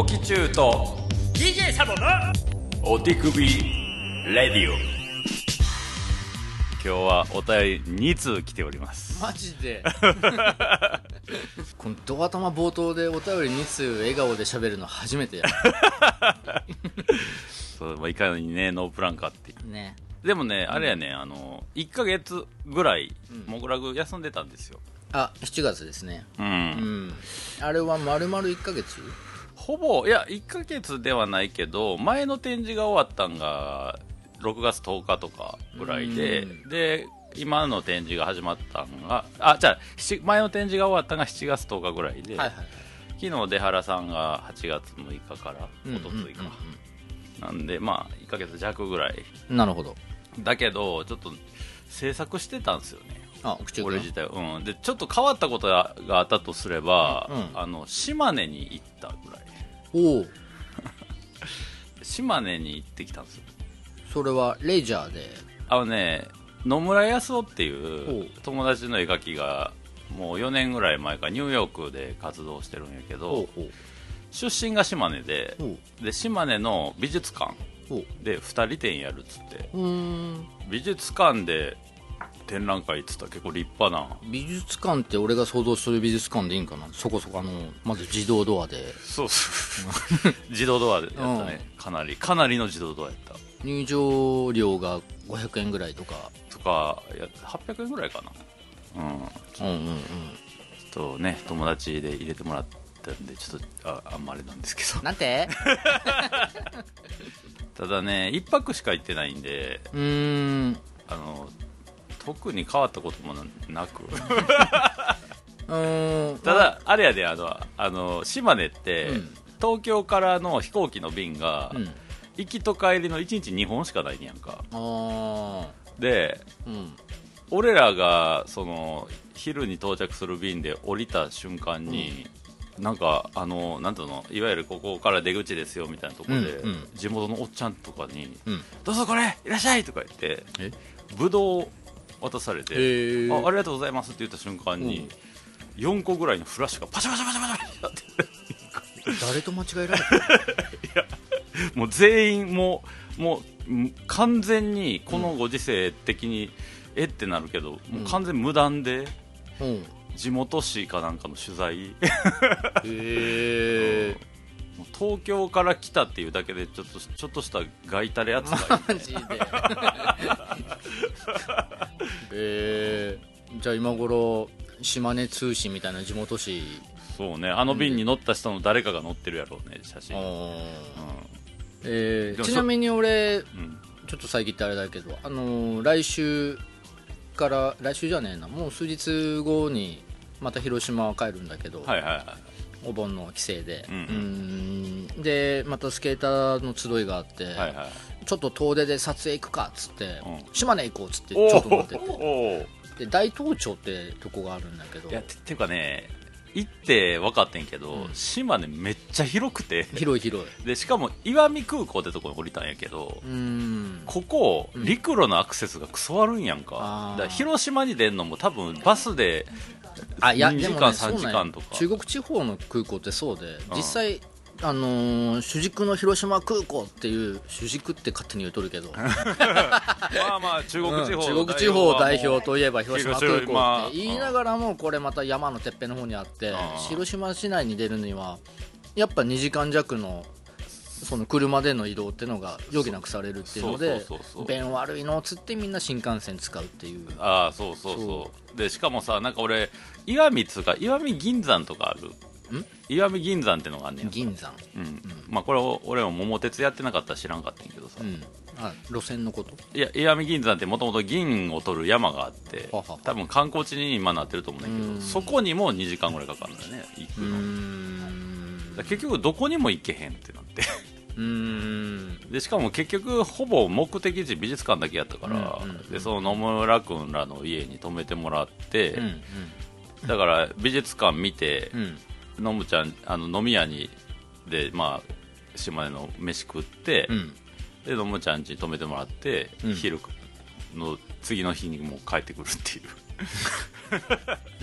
おきちゅうと DJ サボのお手首レディオ。今日はお便り2通来ております。マジで？このド頭冒頭でお便り2通笑顔で喋るの初めてや。そう、まあ、いかにねノープランかってね。でもね、あれやねあの1ヶ月ぐらいモグラグ休んでたんですよ。あ7月ですね。うん、うん。あれは丸々1ヶ月？ほぼいや1ヶ月ではないけど前の展示が終わったんが6月10日とかぐらいでうん。で今の展示が始まったんがあじゃあ7前の展示が終わったんが7月10日ぐらいで、はいはい昨日出原さんが8月6日からうんおとついか、なんでまあ1ヶ月弱ぐらい。なるほど。だけどちょっと制作してたんですよね。あ俺自体はうん。でちょっと変わったことがあったとすれば、うん。あの島根に行ったぐらいおお 島根に行ってきたんですよ。それはレジャーで？あのね野村康夫っていほう。友達の絵描きがもう4年ぐらい前からニューヨークで活動してるんやけど出身が島根でで島根の美術館で2人展やるっつって。美術館で展覧会っつったら結構立派な。美術館って俺が想像する美術館でいいんかな？そこそこあのまず自動ドアで。そうそう 自動ドアでやったね。かなり。かなりの自動ドアやった。入場料が500円ぐらいとか。とかいや800円ぐらいかな。うん。ちょうんうん。うんっとね友達で入れてもらったんでちょっとああんまりなんですけど。なんて？ただね1泊しか行ってないんでうーん。あの特に変わったこともなく。うーん。ただあれやであのあの島根って、うん。東京からの飛行機の便が、うん。行きと帰りの1日2本しかないんやんか。でうん。俺らがその昼に到着する便で降りた瞬間に、なんかあのなんていうのいわゆるここから出口ですよみたいなところで、うんうん。地元のおっちゃんとかにうん「どうぞこれいらっしゃい!」とか言ってえ？ぶどうを渡されて、へー。あありがとうございますって言った瞬間に、4個ぐらいのフラッシュがパシャパシャパシャパシャって誰と間違えられた もう全員もうもうん完全にこのご時世的に、え？ってなるけど、もう完全無断でうん。地元紙かなんかの取材。へえも う東京から来たっていうだけでちょっとちょっとしたガイタレ扱いマジでえー、じゃあ今頃島根通信みたいな地元紙そうねあの便に乗った人の誰かが乗ってるやろうね写真、うん。えでもそーちなみに俺うん。ちょっと最近ってあれだけど、あのー来週から来週じゃねえなもう数日後にまた広島帰るんだけど、はいはいはいお盆の帰省で、うんでまたスケーターの集いがあって、はいはい。ちょっと遠出で撮影行くかっつって、うん。島根行こうっつってちおょっと思ってて。おで大東町ってとこがあるんだけど。いやていうかね行って分かってんけど、うん。島根めっちゃ広くて。広い広い。でしかも石見空港ってとこに降りたんやけど、うん。ここ、うん。陸路のアクセスがクソ悪いんやんか。だから広島に出んのも多分バスであいや2時間3ねそうなんや。時間とか中国地方の空港ってそうで実際あのー主軸の広島空港っていう主軸って勝手に言うとるけど。まあまあ中国地方、うん中国地方代表といえば広島空港って言いながらもこれまた山のてっぺんの方にあってうん広島市内に出るにはやっぱ2時間弱のその車での移動っていうのが余儀なくされるっていうので便悪いのっつってみんな新幹線使うっていう。ああそうそうそう。そでしかもさなんか俺石見っつうか石見銀山とかあるん石見銀山ってのがあんねん銀山。うん。まあこれを俺も桃鉄やってなかったら知らんかったんやけどさ、うん。あ路線のこと？いや石見銀山ってもともと銀を取る山があってはは。多分観光地に今なってると思うんだけうん。どそこにも2時間ぐらいかかるんだよね行くうーの、ん。だから結局どこにも行けへんってなって。うーん。でしかも結局ほぼ目的地美術館だけやったから、うんうんうん。でその野村君らの家に泊めてもらって、うん。だから美術館見てう、んのむちゃんあの飲み屋にでまあ島根の飯食って、うん。でのむちゃん家に泊めてもらって、うん。昼の次の日にもう帰ってくるっていう。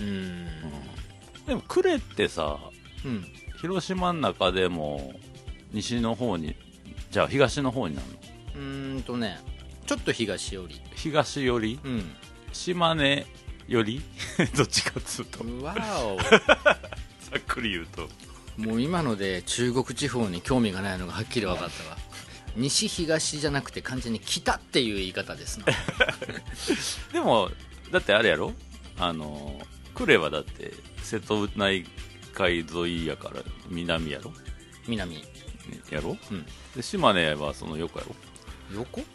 うん。でも呉ってさうん。広島の中でも西の方にじゃあ東の方になるの？うーんとねちょっと東寄り。東寄り？うん。島根寄り？どっちかっつうと。わざっ くり言うと。おもう今ので中国地方に興味がないのがはっきり分かったわ。西東じゃなくて完全に北っていう言い方ですな。でもだってあれやろ？あの呉はだって瀬戸内海沿いやから南やろ？南。やろ、うん。で島根はその横やろ？横？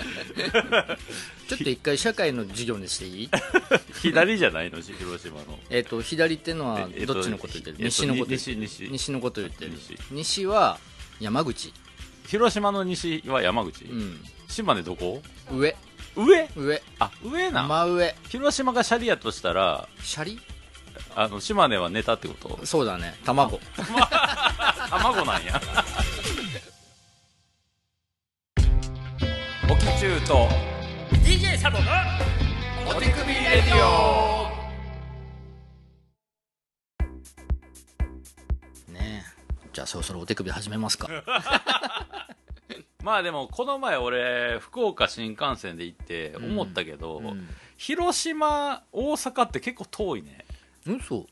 ちょっと一回社会の授業にしていい？左じゃないの？し広島の。えっと左ってのはええっとどっちのこと言ってる、えっと西のこと言ってる？西西。西のこと言ってる。西。西は山口。広島の西は山口、うん。島根どこ？上。上？上。あ上な、真上。広島がシャリやとしたら？シャリ？あの島根はネタってこと？そうだね。卵。卵なんやおきちゅうと。DJ サボのお手首レディオ。ねえ。じゃあそろそろお手首始めますか。まあでもこの前俺福岡新幹線で行って思ったけど、うん。広島大阪って結構遠いね。嘘。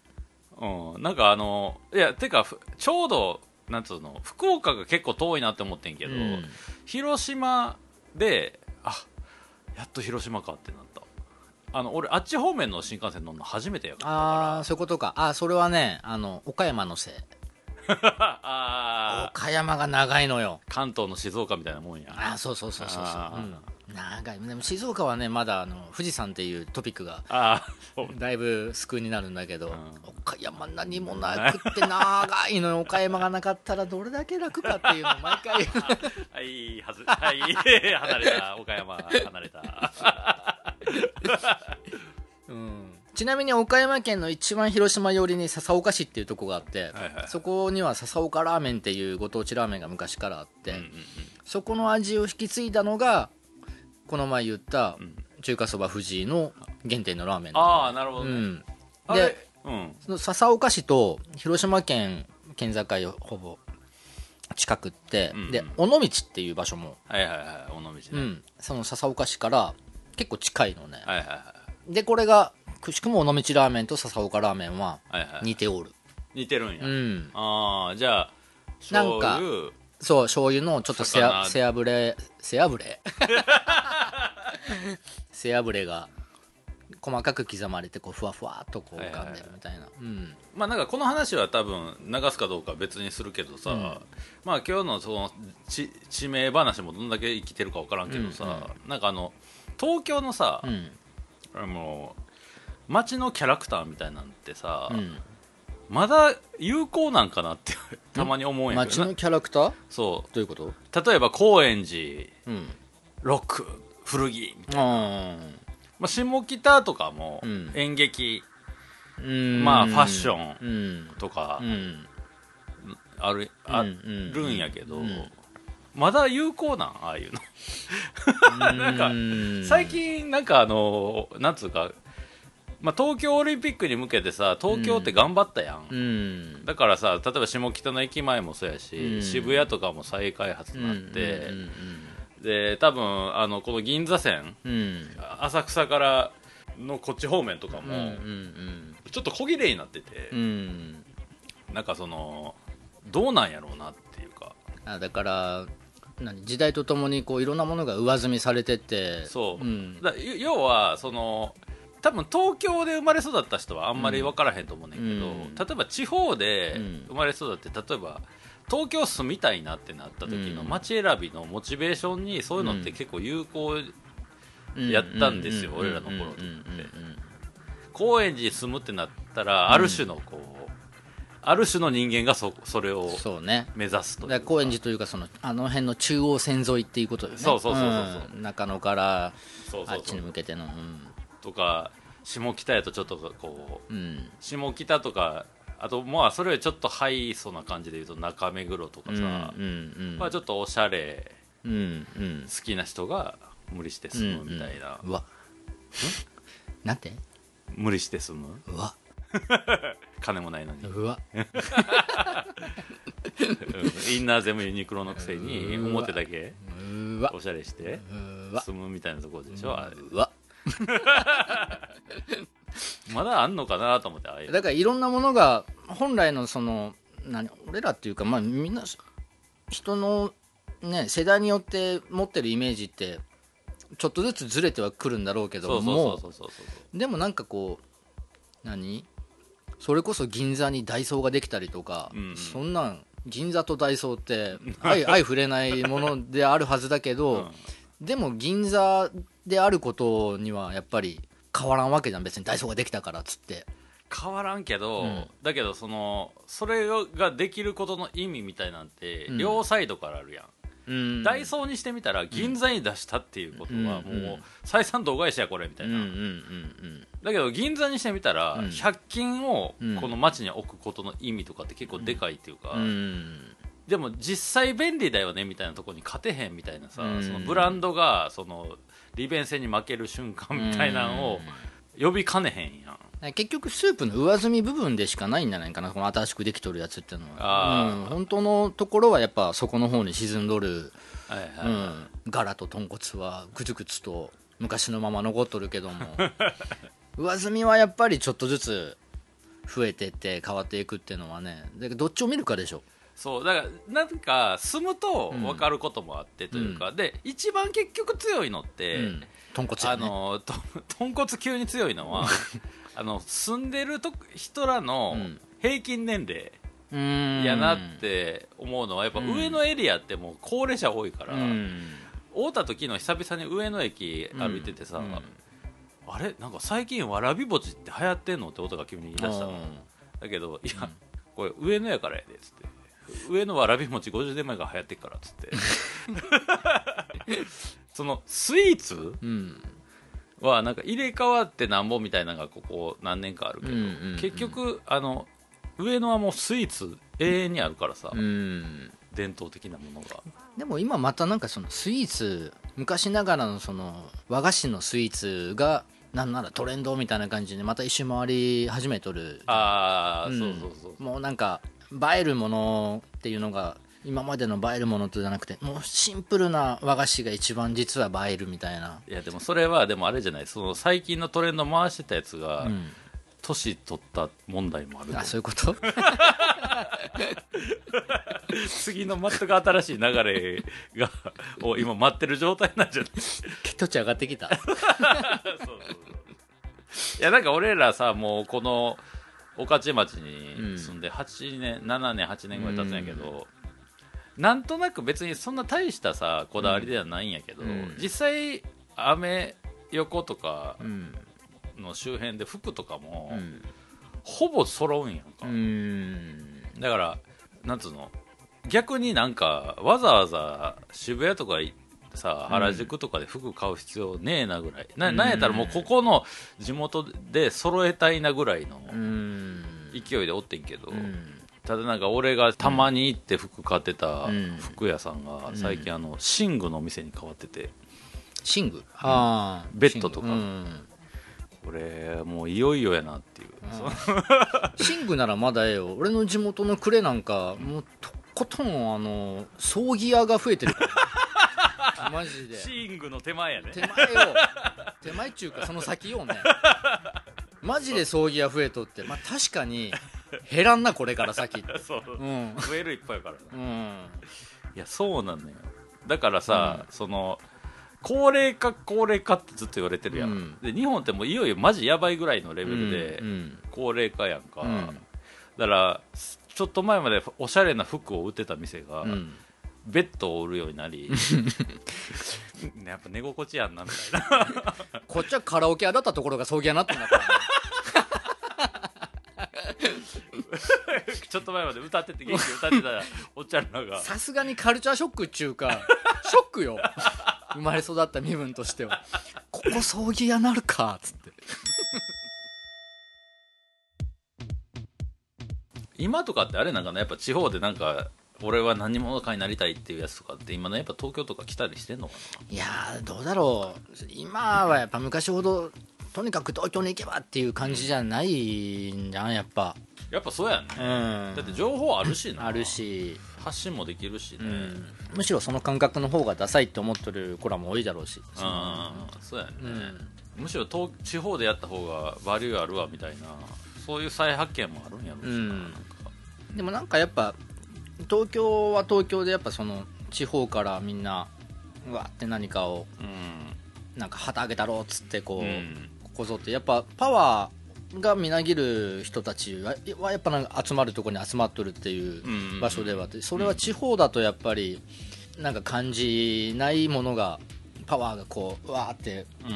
うん。なんかあのいやてかふちょうどなんつうの福岡が結構遠いなって思ってんけど、うん。広島であやっと広島かってなった。あの俺あっち方面の新幹線乗るの初めてやから。ああそういうことか。あそれはねあの岡山のせい。あー。岡山が長いのよ。関東の静岡みたいなもんや。あーそうそうそうそうそう、うん、長い。でも静岡はねまだあの富士山っていうトピックがだいぶ救いになるんだけど、ん。岡山何もなくって長いのよ。岡山がなかったらどれだけ楽かっていうのを毎回。はいはずはい離れた岡山離れた。うん。ちなみに岡山県の一番広島寄りに笹岡市っていうとこがあって、はいはい。そこには笹岡ラーメンっていうご当地ラーメンが昔からあって、うんうんうん。そこの味を引き継いだのがこの前言ったん。中華そば藤井の原点のラーメン。ああなるほどね、うん、でうん。その笹岡市と広島県県境ほぼ近くって、うんうん。で尾道っていう場所も、はいはいはい尾道ね、うん、その笹岡市から結構近いのね、はいはいはいでこれがくしくも尾道ラーメンと笹岡ラーメンははいはい似ておる、似てるんや、うん、ああじゃあなんかそう醤油のちょっと背魚。あ背脂背脂？背脂 が細かく刻まれてこうふわふわっとこう浮かんでるみたいな、うん。まあなんかこの話は多分流すかどうかは別にするけどさ、うん。まあ今日のその地地名話もどんだけ生きてるか分からんけどさ、なんかあの東京のさ、うん。あの街のキャラクターみたいなんてさ、うんまだ有効なんかなってたまに思うんやけどな。街のキャラクター？どそう。いうこと？例えば高円寺うん。ロック古着みたいな、あまあ、下北とかもうん。演劇うん。まあファッションうん。とかうん。ある,、あるんやけど、うんまだ有効なん？ああいうの。なんかうん最近なんかあのなんつうか、まあ、東京オリンピックに向けてさ東京って頑張ったやん、うん。だからさ例えば下北の駅前もそうやし、うん。渋谷とかも再開発になって、うんで多分あのこの銀座線うん。うん浅草からのこっち方面とかも、ちょっと小切れになってて、うん。うんなんかそのどうなんやろうなっていうか。あだから何時代とともにこういろんなものが上積みされてって。そう、ん。だ要要はその多分東京で生まれ育った人はあんまり分からへんと思うねんけど、うん。例えば地方でうん。生まれ育って例えば東京住みたいなってなった時のうん。街選びのモチベーションにそういうのって結構有効、うんやったんですよう俺らの頃って。高円寺に住むってなったらある種のこう、ある種の人間がそそれを目指すというだから高円寺というかそのあの辺の中央線沿いっていうことよね。そうそうそうそうそう。ん。中野からあっちに向けての。うんとか下北やとちょっとこううん。下北とかあとまあそれよりちょっとハイソな感じで言うと中目黒とかさ、うんうんうん。まあ、ちょっとおしゃれうんうん。好きな人が無理して住むみたいな、うんうん。うわ。なんて？無理して住む？うわ。金もないのに、うわ。うん。インナー全部ユニクロのくせに表だけおしゃれして住むみたいなところでしょうわ まだあんのかなと思ってああいう。だからいろんなものが本来のその何俺らっていうかまあみんな人のね世代によって持ってるイメージってちょっとずつずれてはくるんだろうけどもでもなんかこう何？それこそ銀座にダイソーができたりとか、うんうん。そんなん銀座とダイソーって 相相触れないものであるはずだけど、うん。でも銀座であることにはやっぱり変わらんわけじゃん。別にダイソーができたからっつって。変わらんけど、うん。だけどそのそれができることの意味みたいなんてうん。両サイドからあるやん、うん。ダイソーにしてみたら銀座に出したっていうことはうんもううん採算度外視やこれみたいな、だけど銀座にしてみたらうん。100均をうんこの街に置くことの意味とかって結構でかいっていうか、でも実際便利だよねみたいなところに勝てへんみたいなさ、うん。そのブランドがその利便性に負ける瞬間みたいなのを呼びかねへんやん。結局スープの上積み部分でしかないんじゃないかなこの新しくできとるやつっていうのは、うん、本当のところはやっぱそこの方に沈んどる、はいはい、うん、柄と豚骨はぐつぐつと昔のまま残っとるけども。上積みはやっぱりちょっとずつ増えてって変わっていくっていうのはね。どっちを見るかでしょそうだからなんか住むと分かることもあってというか、で一番結局強いのって、うん。豚骨やあねのと 豚骨級に強いのは あの住んでると人らのうん。平均年齢やなって思うのはやっぱ上のエリアってもう高齢者多いから、うん。会うた時の久々に上野駅歩いててさ、うん。あれ？なんか最近わらび餅って流行ってんのって音が急に言い出したの。うん。だけどいや、これ上野やからやでっつって上のわらび餅50年前から流行ってっからっつって。そのスイーツ？うん。はなんか入れ替わってなんぼみたいなのがここ何年かあるけど、うんうんうん結局あの上野はもうスイーツ永遠にあるからさ、うん。伝統的なものが。でも今またなんかそのスイーツ昔ながらのその和菓子のスイーツがなんならトレンドみたいな感じでまた一周回り始めとるああ、うんそうそうそう。もうなんか映えるものっていうのが今までの映えるものとじゃなくてもうシンプルな和菓子が一番実は映えるみたいな。いやでもそれはでもあれじゃない。その最近のトレンド回してたやつが、うん。年取った問題もあるあそういうこと？次の全く新しい流れがを今待ってる状態なんじゃない？血糖値上がってきた。そうそうそう。いやなんか俺らさもうこの御徒町に住んで8年、7年8年ぐらい経つんやけど、なんとなく別にそんな大したさこだわりではないんやけど、うん。実際アメ横とかうん。の周辺で服とかも、うん。ほぼ揃うんやんか、うん。だからなんつうの逆になんかわざわざ渋谷とか行ってさ原宿とかで服買う必要ねえなぐらい、ななんやったらもうここの地元で揃えたいなぐらいのうん。勢いでおってんけど、うん。ただなんか俺がたまに行って服買ってたうん。服屋さんが最近あの寝具の店に変わってて。寝具？ああベッドとか。うん。これもういよいよやなっていう、寝具ならまだええよ。俺の地元の呉なんかもうとことんあの葬儀屋が増えてる。から マジで。寝具の手前やね。手前を手前っちゅうかその先をね。マジで葬儀屋増えとって。まあ確かに減らんなこれから先。そう。うん。増えるいっぱいやからうん。いやそうなんだよ。だからさ、その高齢化高齢化ってずっと言われてるやん、うん。で日本ってもういよいよマジやばいぐらいのレベルでうん。高齢化やんか、うん。だからちょっと前までおしゃれな服を売ってた店が、うんベッドを売るようになり。やっぱ寝心地やんなみたいな。こっちはカラオケ屋だったところが葬儀屋になってんだからね。ちょっと前まで歌ってて元気に歌ってたおっちゃんらが。さすがにカルチャーショックっちゅうかショックよ。生まれ育った身分としては。ここ葬儀屋なるかっつって。今とかってあれなんかなやっぱ地方でなんか俺は何者かになりたいっていうやつとかって今ねやっぱ東京とか来たりしてんのかいやーどうだろう。今はやっぱ昔ほどとにかく東京に行けばっていう感じじゃないんじゃんやっぱ。やっぱそうやんね、うん。だって情報あるしな。あるし、発信もできるしね、うん、むしろその感覚の方がダサいって思ってる子らも多いだろうし。うんそうやね、うん。むしろ東地方でやった方がバリューあるわみたいなそういう再発見もあるんやろうしな,、うん。なんか。でもなんかやっぱ東京は東京でやっぱその地方からみんなうわって何かをうなんか旗あげたろうっつってこう、ん、うん。ここぞってやっぱパワーがみなぎる人たちははやっぱなんか集まるところに集まっとるっていううん。場所ではあってそれは地方だとやっぱりなんか感じないものがパワーがこうわーってう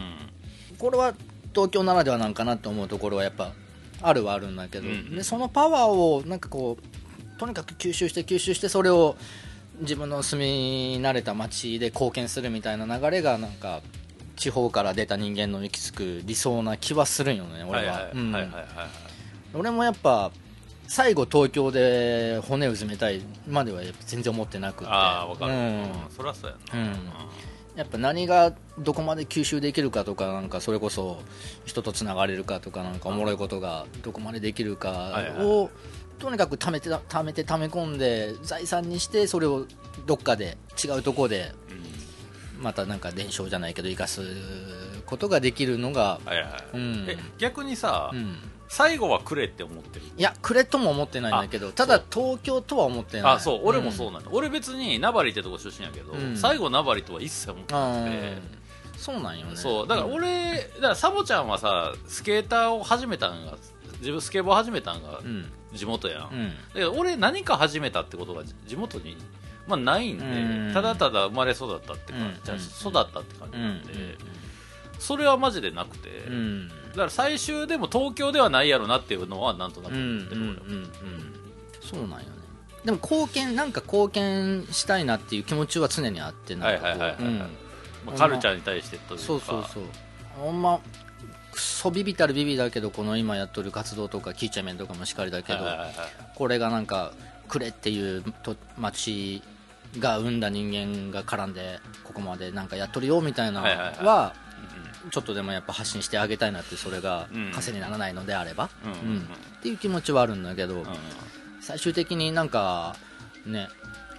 ん。これは東京ならではなんかなと思うところはやっぱあるはあるんだけど、うん。でそのパワーをなんかこうとにかく吸収して吸収してそれを自分の住み慣れた街で貢献するみたいな流れがなんか地方から出た人間の行き着く理想な気はするんよね俺は。俺もやっぱ最後東京で骨を埋めたいまではやっぱ全然思ってなくて。ああ分かる、ううん。ん、そりゃそうやな、うん。やっぱ何がどこまで吸収できるかとかなんかそれこそ人とつながれるかとかなんかおもろいことがどこまでできるかはいはいをとにかく貯めて貯めて貯め込んで財産にしてそれをどっかで違うところでうん。またなんか伝承じゃないけど生かすことができるのが、はいはい、うん。え逆にさ、うん、最後はくれって思ってる？いやくれとも思ってないんだけどただ東京とは思ってない。あそう俺もそううなんだ、俺別に名張ってとこ出身やけど、うん。最後名張とは一切思ってなくて、ん。そうなんよね。そうだから俺、だからサボちゃんはさスケーターを始めたんが自分スケボー始めたんがうん地元やん、うん。だけど俺何か始めたってことが地地元に、まあ、ないんで、うん。ただただ生まれ育ったって感うん。じ、じゃあ育ったって感じうん。なん。で、それはマジでなくて、うん。だから最終でも東京ではないやろなっていうのはなんとなくうんうん思ってる、うん。うん。そうなんよね。でも貢献なんか貢献したいなっていう気持ちは常にあってなんかカルチャーに対してというか。そうそうそう。ほんまクソビビたるビビだけどこの今やっとる活動とかキーチャメンとかもしかりだけどこれがなんかくれっていうと町が生んだ人間が絡んでここまでなんかやっとるよみたいなのはちょっとでもやっぱ発信してあげたいなってそれがうん。稼にならないのであれば、うんっていう気持ちはあるんだけど、最終的になんかね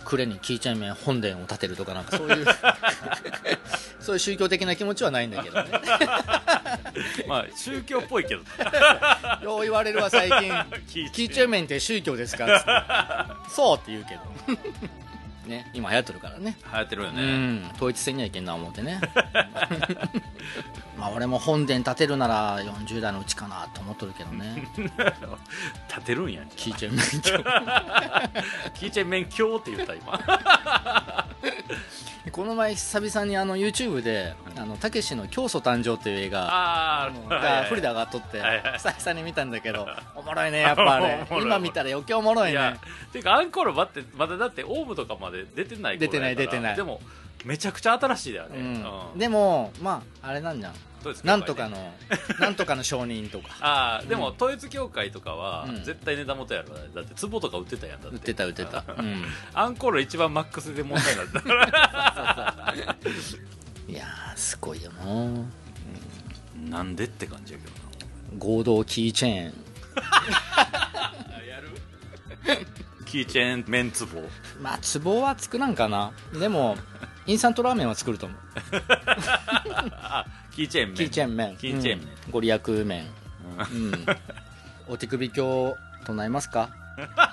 クレにキーチャイメン本殿を建てるとかなんかそういう そういう宗教的な気持ちはないんだけどね。まあ宗教っぽいけど。よう言われるわ最近。キキーチャイメンって宗教ですか？っつってそうって言うけど。ね今流行ってるからね。流行ってるようね、ん統一戦にはいけんな思ってねまあ俺も本殿建てるなら40代のうちかなと思っとるけどね。立てるんやんキーチャイメン教キーチェ ン免許って言った今。この前久々にあの YouTube で「あのたけしの教祖誕生」っていう映画あがフルで上がっとって久々に見たんだけどおもろいねやっぱあれ。今見たら余計おもろいね。ていうかアンコール待ってまだだってオウムとかまで出てない出てない出てない。でもめちゃくちゃ新しいだよね、うん。うん。でもまああれなんじゃん。どうですなんとかのなんとかの承認とか。ああでも、統一教会とかは、うん。絶対値段元やろだって壺とか売ってたやんだって。売ってた売ってた。うん。アンコール一番マックスで問題になったから。いやーすごいよな。なんでって感じやけど合同キーチェーン。な やる？キーチェーンメンツボまあ壺は作らんかな。でもインスタントラーメンは作ると思う。あ キーチェーンメンキーチェーン麺。キーチェーン麺。うん。ご利益麺。うん。お手首経唱えますか？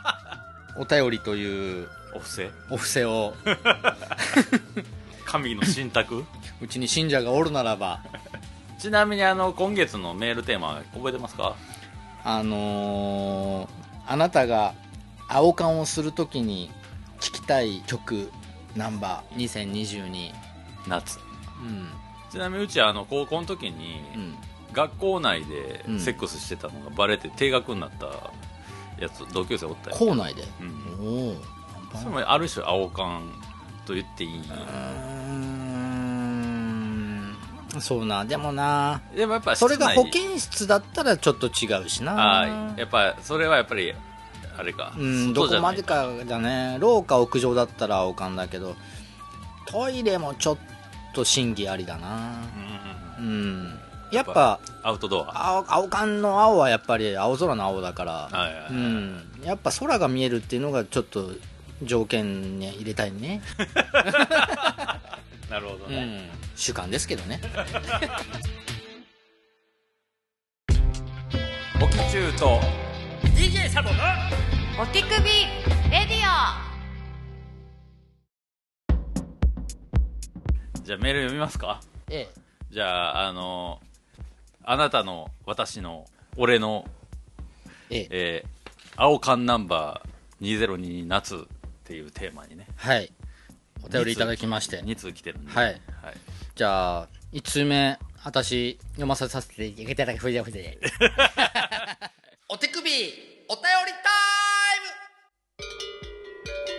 お便りという。お布施。お布施を。神の信託？うちに信者がおるならば。ちなみにあの今月のメールテーマ覚えてますか？あのーあなたが青缶をするときに聴きたい曲ナンバー。2022夏。うん。ちなみにうちあの高校の時に、うん。学校内でうん。セックスしてたのがバレて定額になったやつ同級生おったよ、校内で？うん、おおそれもある種青缶と言っていい、うん。そうな。でもな。でもやっぱそれが保健室だったらちょっと違うしな。あーやっぱそれはやっぱりあれか、うんどこまでかだね。廊下屋上だったら青缶だけどトイレもちょっと審議ありだな。うん。うん。やっぱアウトドア。青青缶の青はやっぱり青空の青だから、はいはいはい。うん、やっぱ空が見えるっていうのがちょっと条件に入れたいね、なるほどね、うん、主観ですけどね。オキチューと DJ サボのお手首レディじゃあメール読みますか？ええ。じゃああのあなたの私の俺のええ。えー青缶ナンバー202夏っていうテーマにね。はい。お便りいただきまして。2通来てるんで、はい。はい、じゃあ1通目私読ませさせていただきふでふでお手首お便りタイ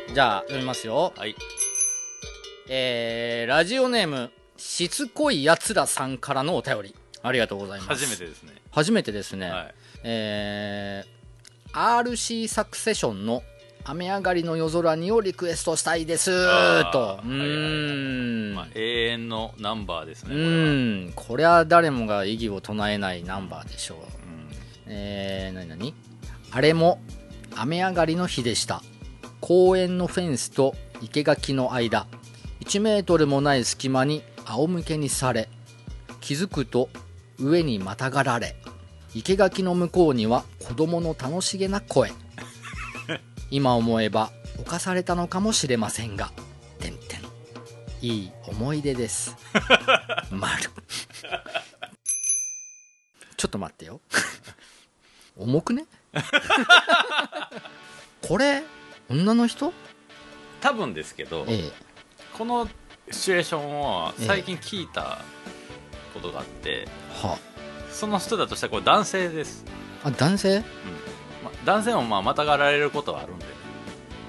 ム。じゃあ読みますよ。はい、えー、ラジオネームしつこいやつらさんからのお便り。ありがとうございます。初めてですね、初めてですね、はい、えー、RC サクセションの雨上がりの夜空にをリクエストしたいです。と。うん、まあ、永遠のナンバーですねうこれは、ーん。これは誰もが異議を唱えないナンバーでしょう。うんえー、なになにあれも雨上がりの日でした。公園のフェンスと生垣の間。1メートルもない隙間に仰向けにされ気づくと上にまたがられ。生垣の向こうには子供の楽しげな声。今思えば犯されたのかもしれませんが。てんてん。いい思い出です。丸 ちょっと待ってよ重くね？これ女の人？多分ですけど、ええ。このシチュエーションをええ最近聞いたことがあって、はその人だとしたらこれ男性です、ああ男性？まあ、男性もまあまたがられることはあるんで。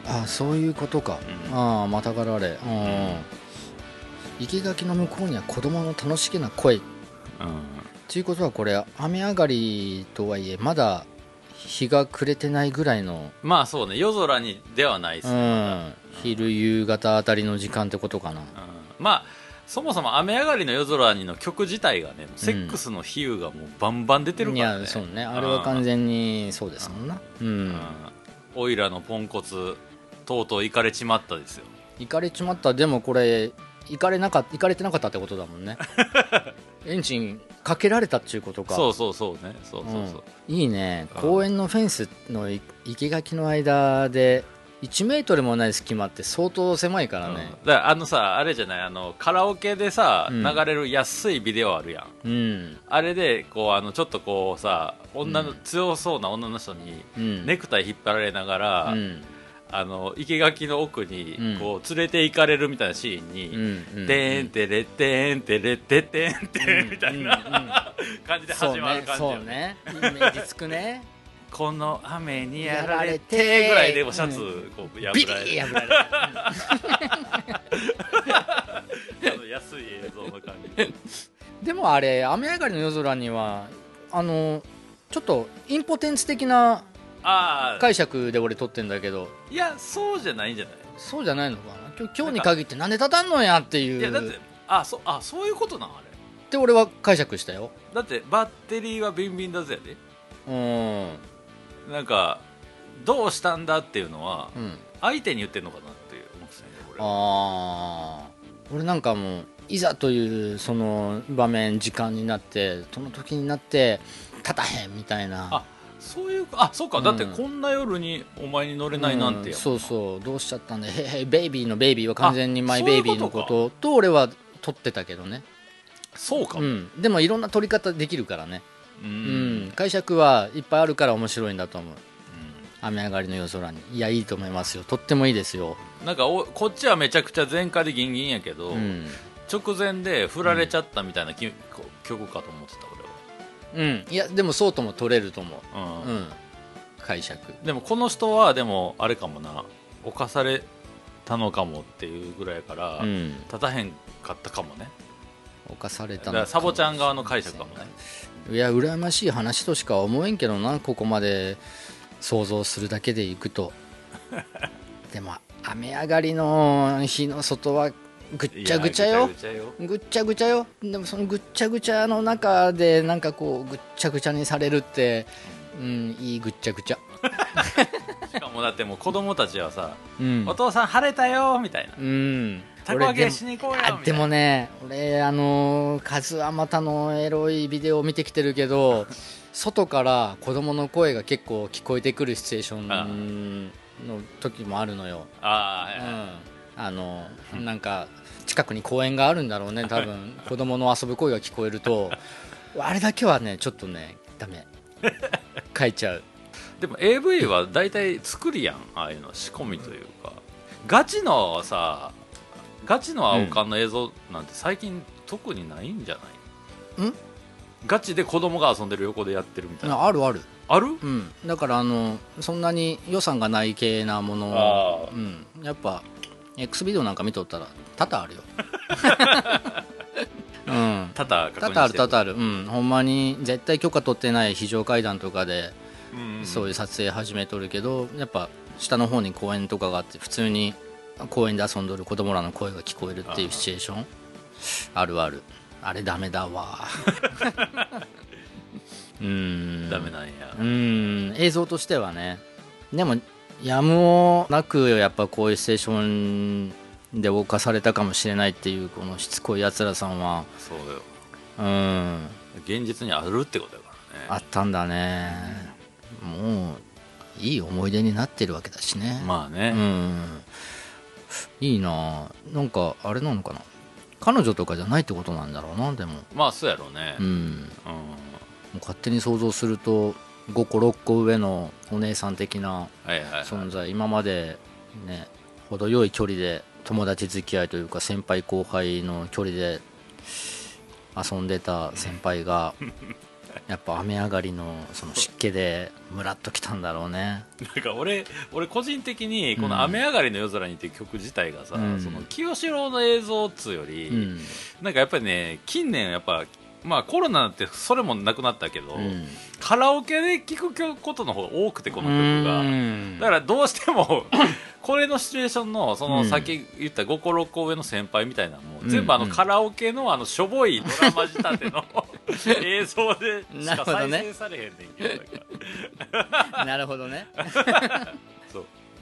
あそういうことか、うん。ああまたがられ。うん。生垣の向こうには子供の楽しげな声。うんということはこれ雨上がりとはいえまだ日が暮れてないぐらいの、まあそうね夜空にではないですうね、ん、昼夕方あたりの時間ってことかな。うん。まあそもそも雨上がりの夜空にの曲自体がね、セックスの比喩がもうバンバン出てるいからね。やそうね。あれは完全にそうですもんな。うん。うん。オイラのポンコツとうとう行かれちまったですよ。行かれちまった。でもこれ行かれなかっ行かれてなかったってことだもんね。エンジンかけられたっていうことか。そうそうそうね。そうそうそう、うん。いいね。うん。公園のフェンスのい生垣の間で1メートルもない隙間って相当狭いからうん。ねだからあのさあれじゃない？あのカラオケでさ、うん。流れる安いビデオあるやん。うん。あれでこうあのちょっとこうさ女の、うん。強そうな女の人にうん。ネクタイ引っ張られながら、うんあの生垣の奥にうん。こう連れて行かれるみたいなシーンに、うんうんてーんてれってんてれってってんてんみたいな、うんうん 感じでそう始まるね感じよそうね。イメージつくね。この雨にやられててぐらいでもシャツうこう破られる。ー破られる。あの安い映像の感じ。でもあれ雨上がりの夜空にはあのちょっとインポテンツ的なああ解釈で俺撮ってんだけど。いやそうじゃないんじゃない？そうじゃないのか。な今日今日に限ってなんで立たんのやっていう。いやだってあそあそういうことなんあれ。って俺は解釈したよ。だってバッテリーはビンビンだぜ。やでうん。なんかどうしたんだっていうのはうん。相手に言ってんのかなって思ってたんよ俺は。ああ俺なんかもういざというその場面時間になってその時になって立たへんみたいな。あそういうあそうか。だってうんこんな夜にお前に乗れないなんてやうん。そうそう。どうしちゃったんだ？へへベイビーのベイビーは完全にあマイベイビーのことと俺は撮ってたけどね。そうか。も、うん。でもいろんな撮り方できるからね。うん。うん。解釈はいっぱいあるから面白いんだと思う。雨上がりの夜空に。いやいいと思いますよ。とってもいいですよ、なんかおこっちはめちゃくちゃ前科でギンギンやけど、うん。直前で振られちゃったみたいな曲かと思ってたうん、いやでもそうとも取れると思俺は、う、うん、解釈。でもこの人はでもあれかもな。犯されたのかもっていうぐらいやから、うん。立たへんかったかもね。犯されだたのからサボちゃん側の解釈かもね。いや羨ましい話としか思えんけどなここまで想像するだけでいくと。でも雨上がりの日の外はぐっちゃぐちゃよ。ぐちゃぐちゃよ。ぐっちゃぐちゃよ。でもそのぐっちゃぐちゃの中でなんかこうぐっちゃぐちゃにされるってうんいいぐっちゃぐちゃ。しかもだってもう子供たちはさうんお父さん晴れたよみたいな。うんたこ揚げしに行こうよでもね俺あのー数あまたのエロいビデオを見てきてるけど 外から子供の声が結構聞こえてくるシチュエーションの時もあるのよ、うああはいはい。ん、あのなんか近くに公園があるんだろうね。多分子供の遊ぶ声が聞こえると あれだけはねちょっとねダメ。書いちゃう。でも AV は大体作りやん。ああいうの仕込みというか。ガチのさガチの青缶の映像なんて最近特にないんじゃない、ん。ガチで子供が遊んでる横でやってるみたいな。ああるある。ある？うん、だからあのそんなに予算がない系なものあー。うん、やっぱ X ビデオなんか見とったら多々あるよ。うん。多々ある多々ある。うん。ほんまに絶対許可取ってない非常階段とかでうんうん。そういう撮影始めとるけどやっぱ下の方に公園とかがあって普通に公園で遊んどる子供らの声が聞こえるっていうシチュエーション。あるある。あれダメだわ。うん。ダメなんや、うん。映像としてはね。でもやむをなくやっぱこういうステーションで犯されたかもしれないっていうこのしつこいやつらさんは。そうだよ。うん。現実にあるってことだからね。あったんだね。もういい思い出になってるわけだしね。まあね、うん。いいな。なんかあれなのかな。彼女とかじゃないってことなんだろうなでも。まあそうやろうね。うん。うん、もう勝手に想像すると5個6個上のお姉さん的な存在。今までね程よい距離で友達付き合いというか先輩後輩の距離で遊んでた先輩が やっぱ雨上がりのその湿気でムラっときたんだろうね。なんか俺俺個人的にこの「雨上がりの夜空に」っていう曲自体がさ、うん。その清志郎の映像っつうより、うん。なんかやっぱりね近年やっぱまあコロナってそれもなくなったけど、うん。カラオケで聴く曲ことの方が多くてこの曲が、うん。だからどうしても これのシチュエーションのそうのん。さっき言った5個6個上の先輩みたいなのもうん。全部あのカラオケのあのしょぼいドラマ仕立ての 映像でしか再生されへんねんけど なるほどね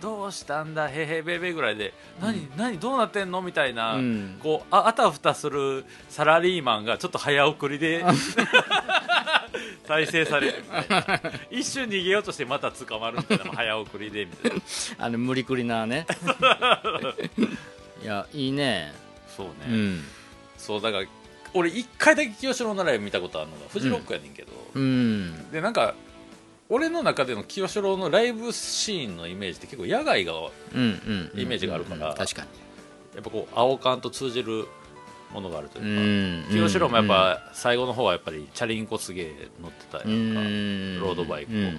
どうしたんだ？へへべべぐらいで何、何どうなってんの？みたいな、うん。こうああたふたするサラリーマンがちょっと早送りで 再生されるみたいな。一瞬逃げようとしてまた捕まるみたいな早送りでみたいな。あの無理くりなね。いやいいね。そうね、うん。そうだから俺一回だけ清志郎のライブ見たことあるのがフジロックやねんけど、うん。でなんか俺の中での清志郎のライブシーンのイメージって結構野外がイメージがあるからうん確かに。やっぱこう青缶と通じるものがあるとういうか、ん清志郎もやっぱ最後の方はやっぱりチャリンコすげえ乗ってたりとうか、ん。ロードバイクを。やっ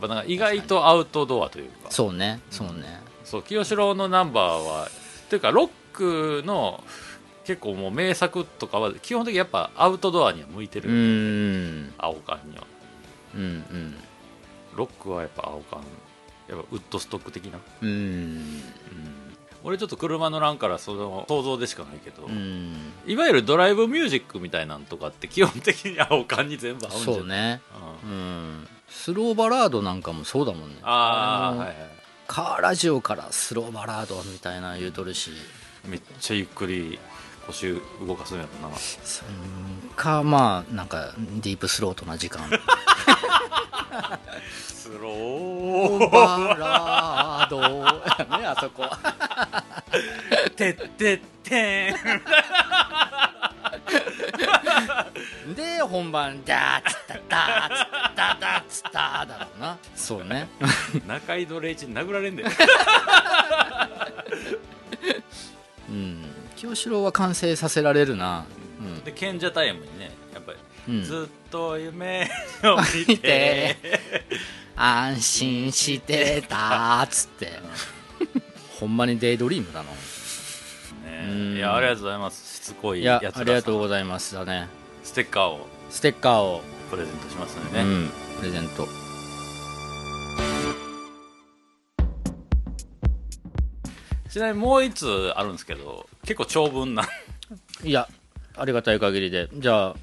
ぱなんか意外とアウトドアというか。そうねそうね。そう清志郎のナンバーはというかロックの結構もう名作とかは基本的にやっぱアウトドアには向いてうる、ん。青缶にはうんうん。ロックはやっぱ青缶。やっぱウッドストック的な、うん。うん俺ちょっと車乗らんからその想像でしかないけど、うん。いわゆるドライブミュージックみたいなんとかって基本的に青缶に全部合うんじゃない？そうね。うん。うんスローバラードなんかもそうだもんね。のああはいはいカーラジオからスローバラードみたいな言うとるし。めっちゃゆっくり腰動かすんやろな。かまあなんかディープスロートな時間。スロオーバラードねあそこ。てってってん。で本番ダーッつったダーッつったダーッつっただろうなそうね中井戸礼一に殴られんだようん清志郎は完成させられるな。うん。で賢者タイムにねやっぱり、うん。ずっと夢を見 見てて安心してたっつって。ほんまにデイドリームだな。うん。ね、いやありがとうございます。しつこいいやつありがとうございますだね。ステッカーを。ステッカーを、プレゼントしますのでね、うん、プレゼントちなみにもう一つあるんですけど結構長文な。いやありがたい限りで。じゃあ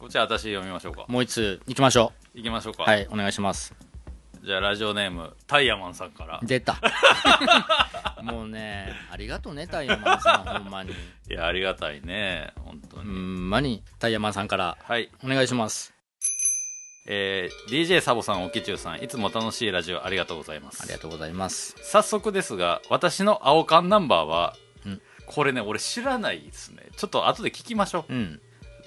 こっちは私読みましょうか。もう一つ行きましょいきましょうか、うはいお願いします。じゃあラジオネームタイヤマンさんから。出た。もうねありがとうねタイヤマンさんほんまに。いやありがたいね本当に、ほんまにタイヤマンさんから。はい。お願いしますえー DJ サボさんおきちゅうさんいつも楽しいラジオありがとうございます。ありがとうございます。早速ですが私の青缶ナンバーは、うん。これね俺知らないですね。ちょっと後で聞きましょう。うん。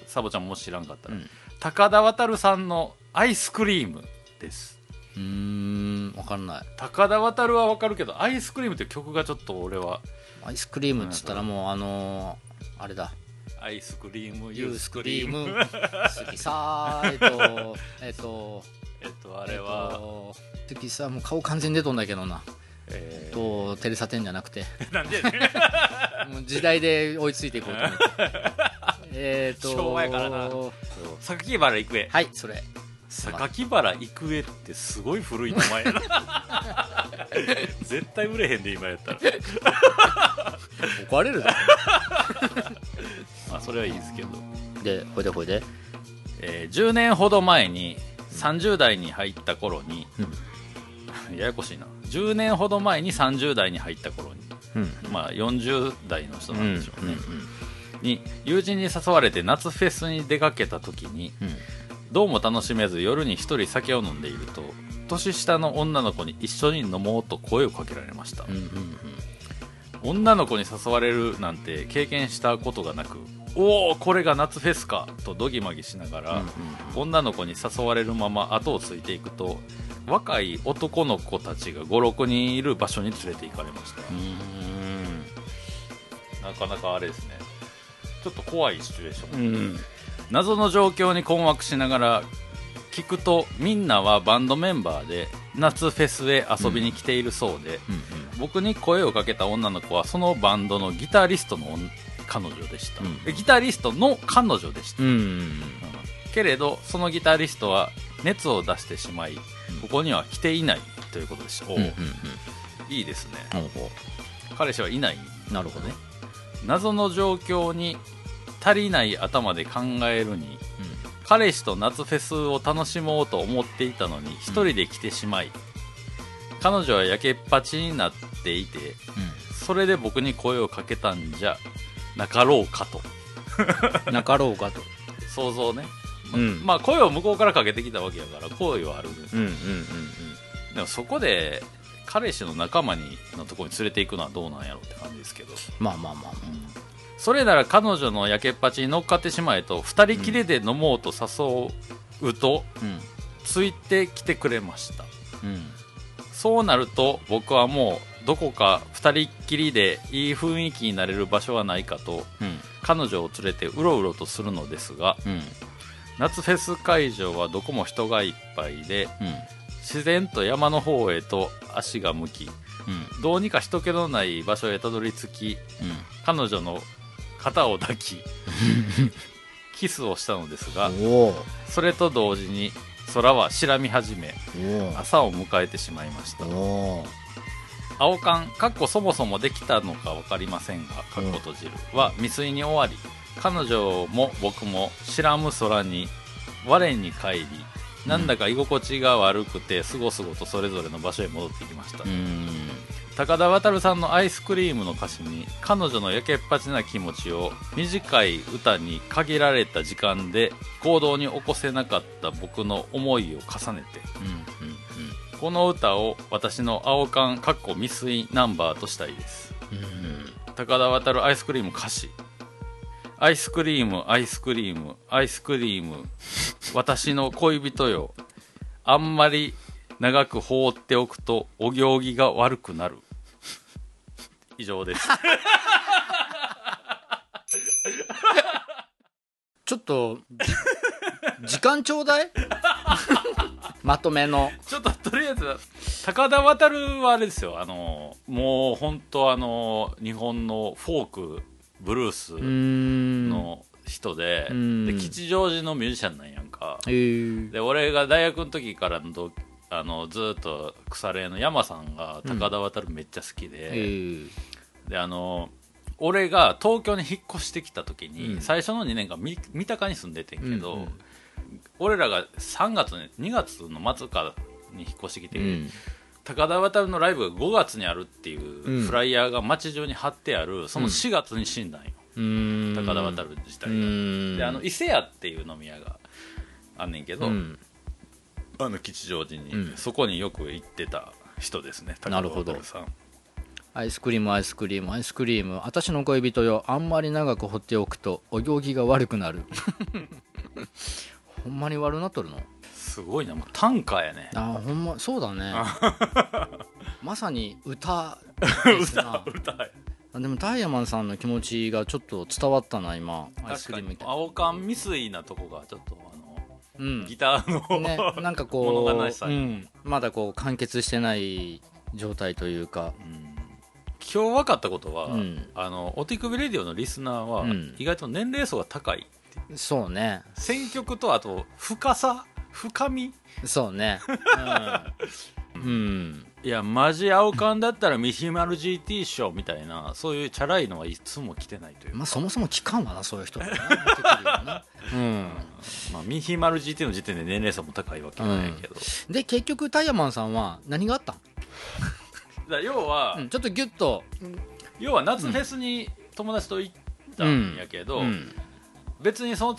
サボちゃんもし知らんかったら、うん。高田渉さんのアイスクリームです。うーん分かんない。高田渉は分かるけどアイスクリームって曲がちょっと俺は。アイスクリームっつったらもうあのーあれだアイスクリームユースククリーム。好きさーえっと えっとえっとあれは、えっと好きさもう顔完全に出とんだけどな。えー。とテレサテンじゃなくて。なんでやねん。もう時代で追いついていこうと思って。えっと昭和やからな。榊原郁恵。はいそれ。榊原郁恵ってすごい古い名前やな。絶対売れへんで今やったら。怒られるだまあそれはいいですけど、ろでほいでほいで。えー10年ほど前に30代に入った頃に、ややこしいな。10年ほど前に30代に入った頃にうん。まあ40代の人うなんでしょうね、に友人に誘われて夏フェスに出かけた時にうん。どうも楽しめず夜に一人酒を飲んでいると年下の女の子に一緒に飲もうと声をかけられました、うんうんうん。女の子に誘われるなんて経験したことがなくおおこれが夏フェスかとドギマギしながら、女の子に誘われるまま後をついていくと若い男の子たちが56人いる場所に連れて行かれました、なかなかあれですね。ちょっと怖いシチュエーション、うん。うん謎の状況に困惑しながら聞くとみんなはバンドメンバーで夏フェスへ遊びに来ているそうで、僕に声をかけた女の子はそのバンドのギタリストの女彼女でした、うん。えギタリストの彼女でした、うんうんうん。けれどそのギタリストは熱を出してしまい、ここには来ていないということでした、おううんうん。いいですね。彼氏はいない。うなるほどね。謎の状況に足りない頭で考えるに彼氏と夏フェスを楽しもうと思っていたのに一人で来てしまい、彼女はやけっぱちになっていてそれで僕に声をかけたんじゃなかろうかと。う んなかろうかと。想像ね、まうん。まあ声を向こうからかけてきたわけやから好意はあるんです、うんうんうんでもそこで彼氏の仲間にのところに連れていくのはどうなんやろうって感じですけど。まあまあまあそれなら彼女のやけっぱちに乗っかってしまえと2人きりで飲もうと誘うと、うん。ついてきてくれました。うん。そうなると僕はもうどこか2人っきりでいい雰囲気になれる場所はないかとうん。彼女を連れてうろうろとするのですがうん。夏フェス会場はどこも人がいっぱいでうん。自然と山の方へと足が向きうん。どうにか人気のない場所へたどり着き彼女の肩を抱き キスをしたのですがそれと同時に空は白み始めお朝を迎えてしまいました。お青缶かっこそもそもできたのか分かりませんがかっこ閉じるは未遂に終わり彼女も僕も白む空に我に帰りなんだか居心地が悪くてすごすごとそれぞれの場所へ戻ってきました、うん。高田渉さんのアイスクリームの歌詞に彼女のやけっぱちな気持ちを短い歌に限られた時間で行動に起こせなかった僕の思いを重ねてうんこの歌を私の青缶かっこ未遂ナンバーとしたいです。うん高田渉アイスクリーム歌詞。アイスクリームアイスクリームアイスクリーム。私の恋人よ。あんまり長く放っておくとお行儀が悪くなる。以上です。ちょっと時間ちょうだい？まとめの。ちょっととりあえず高田渉はあれですよ。あのもう本当あの日本のフォークブルースん。の人で,、うん。で吉祥寺のミュージシャンなんやんか。で俺が大学の時からの同あのずっと腐れの山さんが高田渉めっちゃ好きで、へえ。であの俺が東京に引っ越してきた時に、うん。最初の2年間み三鷹に住んでてんけど、うんうん俺らが3月に2月の末かに引っ越してきて、うん。高田渡のライブが5月にあるっていうフライヤーが街中に貼ってあるその4月に死んだんよ、高田渡自体うが、であの伊勢屋っていう飲み屋があんねんけど、うん。あの吉祥寺に、うん。そこによく行ってた人ですね高田渡さん。アイスクリームアイスクリームアイスクリーム。私の恋人よ。あんまり長く放っておくとお行儀が悪くなる ほんまに悪なっとるの？すごいなもう短歌やね。あほんまそうだね。まさに歌。ですな歌。やあでもタイヤマンさんの気持ちがちょっと伝わったな今。アイスクリーム青缶未遂なとこがちょっとあのうん。ギターの、ねなんか物こう、うん、まだこう完結してない状態というか。うん。今日分かったことは、うん。あのお手首レディオのリスナーは、うん。意外と年齢層が高いそうね。選曲とあと深さ？深み？そうね。うん、うん。いやマジ青缶だったらミヒマル GT ショーみたいなそういうチャラいのはいつも来てないというか、まあそもそも聞かんわなそういう人はな うん。まあ、ミヒマル GT の時点で年齢層も高いわけないけど、だかで結局タイヤマンさんは何があったん、ら要は、うん、ちょっとギュッと。要は夏フェスに友達と行ったんやけど、うん別にその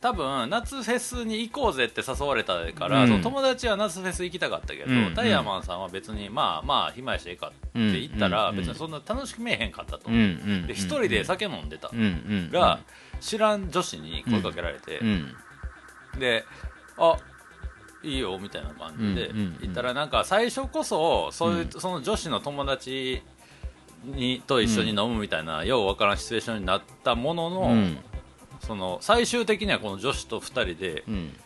多分夏フェスに行こうぜって誘われたから、うん。友達は夏フェス行きたかったけど、うん。タイヤマンさんは別にまあまあ暇やしええかって言ったら、うん。別にそんな楽しく見えへんかったと、うん。うん。で一人で酒飲んでた、が知らん女子に声かけられて、うん。であいいよみたいな感じで言ったらなんか最初こそそういう、その女子の友達にと一緒に飲むみたいな、ようわからんシチュエーションになったものの、うんその最終的にはこの女子と2人でうん。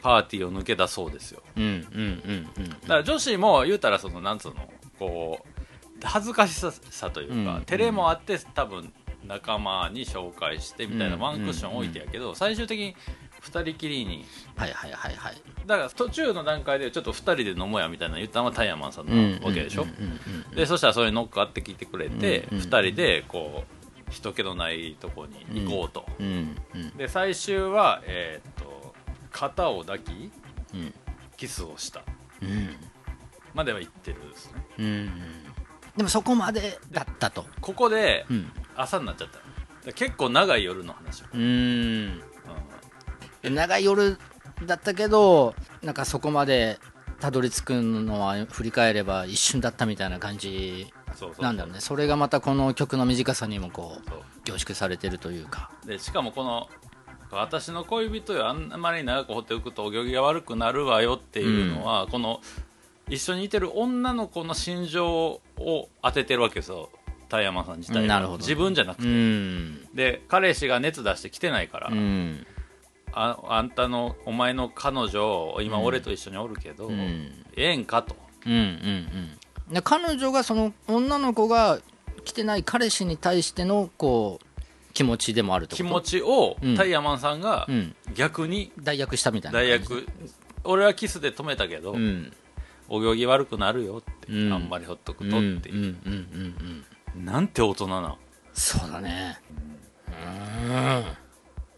パーティーを抜け出そうですよ。うんうんうんうん。だから女子も言うたらそのなんつうのこう恥ずかしさというか、うん。照れもあって多分仲間に紹介してみたいなうん。ワンクッション置いてやけど、最終的に2人きりに。はいはいはいはい。だから途中の段階でちょっと2人で飲もうやみたいなの言ったのはタイヤマンさんなわけでしょ、うんうんうんうんでそしたらそれに乗っかってきてくれて、うんうん。2人でこう人気のないとこに行こうと、うん。うん。で最終は、えーっと肩を抱きうんキスをした。うん。までは言ってるですね。うん。でもそこまでだったと。ここでうん。朝になっちゃった。で結構長い夜の話を、うん。うん。長い夜だったけどなんかそこまでたどり着くのは振り返れば一瞬だったみたいな感じなんだろうね。それがまたこの曲の短さにもこう凝縮されてるというか。でしかもこの私の恋人よあんまり長く放っておくとお行儀が悪くなるわよっていうのは、この一緒にいてる女の子の心情を当ててるわけですよ。田山さん自体が。なるほど自分じゃなくうて、ん。で彼氏が熱出して来てないから、うん。ああんたのお前の彼女今俺と一緒におるけど、うん。ええんかと。うんうんうんで彼女がその女の子が来てない彼氏に対してのこう気持ちでもあると？気持ちをうん。タイヤマンさんがうん。逆に代役したみたいな代役。俺はキスで止めたけど、うん。お行儀悪くなるよって、うん。あんまりほっとくうんとう。んうんっていう、うんうん。なんて大人な。そうだね。うん。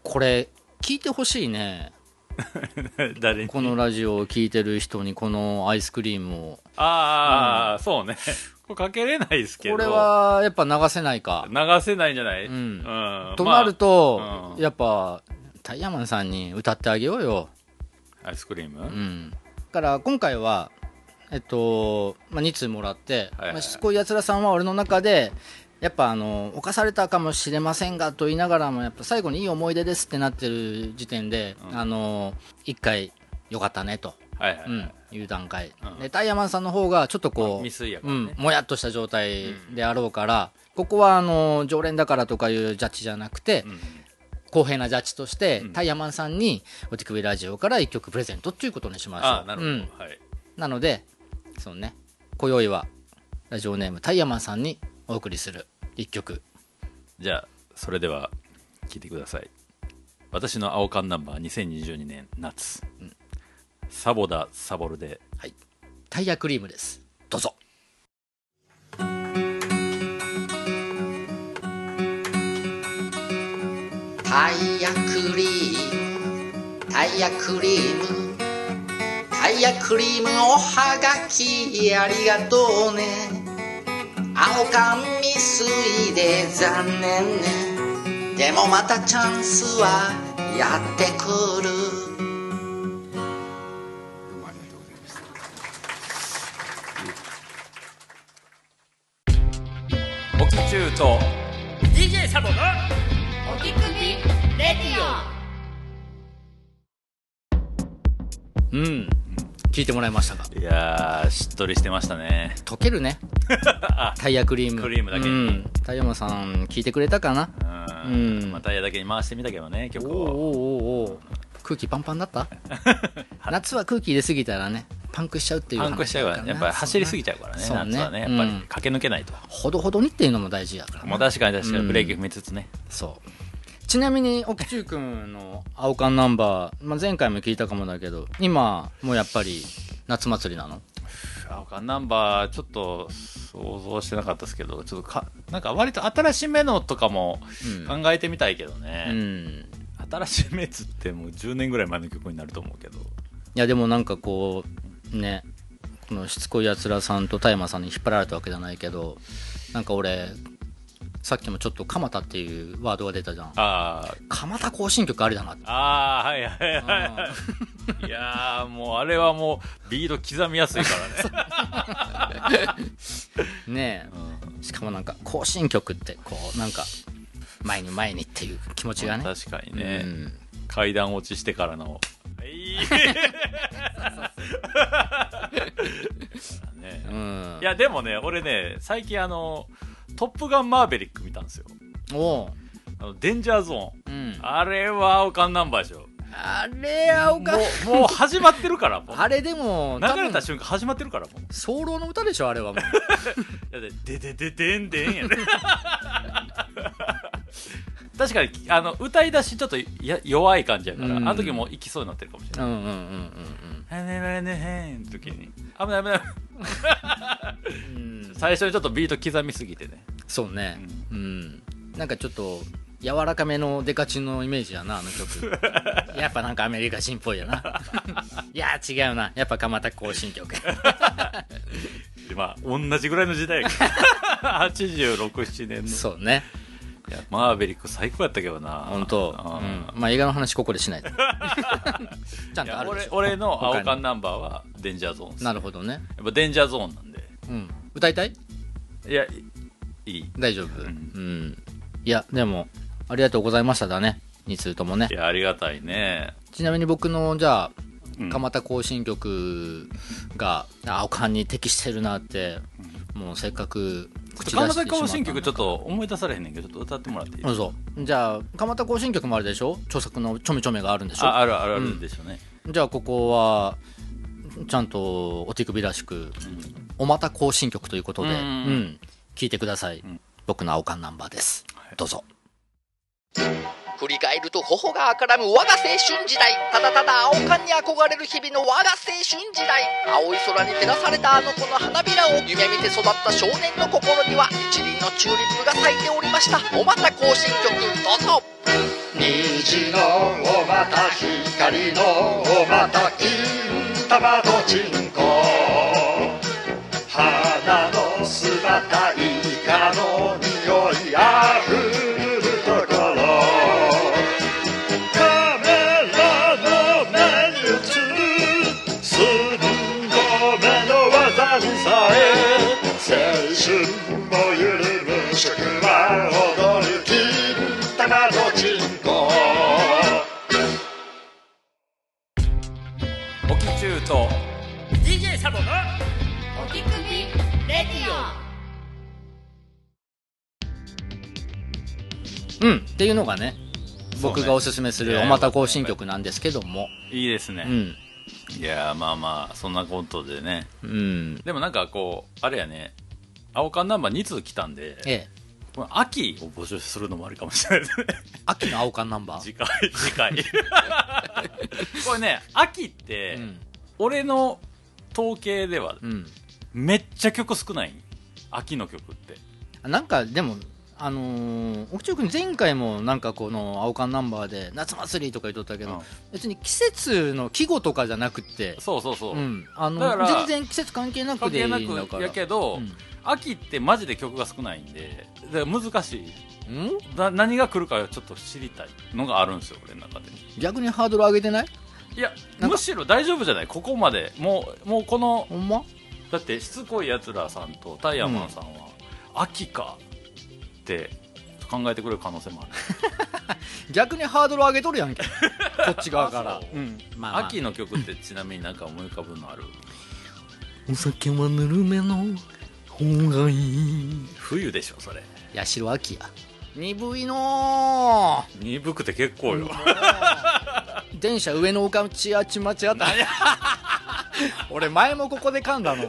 これ聞いてほしいね 誰に？このラジオを聞いてる人にこのアイスクリームを。ああ、そうね。これかけれないですけど。これはやっぱ流せないか。流せないんじゃない、うん。うん。となると、まあうん。やっぱタイヤマンさんに歌ってあげようよ。アイスクリーム、うん。だから今回はえっと、まあ、2通もらって、はいはいまあ、しつこいやつらさんは俺の中でやっぱあの犯されたかもしれませんがと言いながらもやっぱ最後にいい思い出ですってなってる時点で、うん。あの一回よかったねと、はいはい、うん、いう段階、うん。でタイヤマンさんの方がちょっとこう、未遂やかうん、もやっとした状態であろうから、ここはあの常連だからとかいうジャッジじゃなくて、うん。公平なジャッジとして、うん。タイヤマンさんにお手首ラジオから1曲プレゼントっていうことにしましょう。なるほど、うん。はい。なのでそうね。今宵はラジオネームタイヤマンさんにお送りする一曲。じゃあそれでは聴いてください。私の青缶ナンバー2022年夏、うん、サボダサボルで、はい、タイヤクリームです。どうぞ。タイヤクリームタイヤクリーム。タイヤクリームおはがきありがとうね。青缶未遂で残念。ねでもまたチャンスはやってくる。おきちゅうと DJ サボのお手首レディうん聞いてもらいましたか？いやーしっとりしてましたね。溶けるね。タイヤクリーム。クリームだけに。うん。タイヤマさん聞いてくれたかな？うん、うん。まあタイヤだけに回してみたけどね曲を。おおおおお空気パンパンだった？夏は空気入れすぎたらねパンクしちゃうっていうパンクしちゃうからね。やっぱり走りすぎちゃうからねそうね。夏はね。やっぱりうん駆け抜けないと、ほどほどにっていうのも大事やからね。もう確かに確かうん。にブレーキ踏みつつね、そうちなみに奥中君の青缶ナンバー、まあ、前回も聞いたかもだけど今もうやっぱり夏祭りなの？青缶ナンバーちょっと想像してなかったですけどちょっとかなんか割と新しめのとかもうん。考えてみたいけどうね、ん。新しめっつってもう10年ぐらい前の曲になると思うけど。いやでもなんかこうねこのしつこいやつらさんと田山さんに引っ張られたわけじゃないけどなんか俺さっきもちょっと蒲田っていうワードが出たじゃん。あー。蒲田行進曲ありだなあーはいはいはい。はいいやーもうあれはもうビード刻みやすいからね、ねうん。えしかもなんか行進曲ってこうなんか前に前にっていう気持ちがね。確かにね、うん。階段落ちしてからの。いやでもね俺ね最近あの「トップガンマーベリック」見たんですよ。おう。あのデンジャーゾーンうん。あれは青缶ナンバーでしょ。あれ青かもうもう始まってるからもう。あれでも流れた瞬間始まってるからもう。早漏の歌でしょあれはもう。だってででででんでんやね。確かにあの歌い出しちょっとや弱い感じやから、うん。あの時もう行きそうになってるかもしれない。うんうんうんうん「はねはねへん」の時に。危ない危ない。最初にちょっとビート刻みすぎてね。そうね。うん。なんかちょっと柔らかめのデカチンのイメージやなあの曲。やっぱなんかアメリカ人っぽいよな。いや違うな。やっぱ蒲田行進曲。でまあ同じぐらいの時代やから867年の。そうねいやマーベリック最高やったけどな。本当、あうん、まあ映画の話ここでしない。で ちゃんとあるでしょ。俺俺の青缶ナンバーはデンジャーゾーンですなるほどね。やっぱデンジャーゾーンなんで。うん。歌いたい？いやいい。大丈夫？ううん。ん、いやでもありがとうございましただね。2通ともね。いやありがたいね。ちなみに僕のじゃあうん。蒲田行進曲が青缶に適してるなって、もうせっかく蒲田行進曲ちょっと思い出されへんねんけどちょっと歌ってもらっていいじゃあ蒲田行進曲もあるでしょ？著作のちょめちょめがあるんでしょ？ああるあるあるでしょうね、じゃあここはちゃんとお手首らしくおまた行進曲ということで、ううんん。聞いてください、ん。僕の青缶ナンバーです、はい。どうぞ振り返ると頬が赤らむ我が青春時代。ただただ青缶に憧れる日々の我が青春時代。青い空に照らされたあの子の花びらを夢見て育った少年の心には一輪のチューリップが咲いておりました。おまた行進曲どうぞ。虹のおまた光のおまた金玉とちんこ花春も緩む祝は踊る金玉とちんこおきちゅうと DJ サボのお手首レディうんっていうのがね僕がおすすめするおまた行進曲なんですけども。いいですね、うん。いやまあまあそんなことでね。うん。でもなんかこうあれやね青缶ナンバー2通来たんでええ。この秋を募集するのもありかもしれないですね。秋の青缶ナンバー。次回次回。これね秋って、うん。俺の統計ではうん。めっちゃ曲少ない。秋の曲って。なんかでもあのー、奥中君前回もなんかこの青缶ナンバーで夏祭りとか言っとったけど、うん。別に季節の季語とかじゃなくて、そうそうそう、うん、あの全然季節関係なくでいい関係なんくだからやけど、うん秋ってマジで曲が少ないんでだから難しい。何が来るかちょっと知りたいのがあるんですよ俺の中で。逆にハードル上げてない？いやむしろ大丈夫じゃない？ここまで。もうもうこのほんま？だってしつこいやつらさんとタイヤマンさんは、秋かって考えてくれる可能性もある。逆にハードル上げとるやんけ。こっち側から。あそう。うん。まあまあ。秋の曲ってちなみになんか思い浮かぶのある？お酒はぬるめの方がい。い冬でしょそれ。八代秋や。鈍いの鈍くて結構よ、ー。電車上のおかちあちまちあった。俺前もここで噛んだの。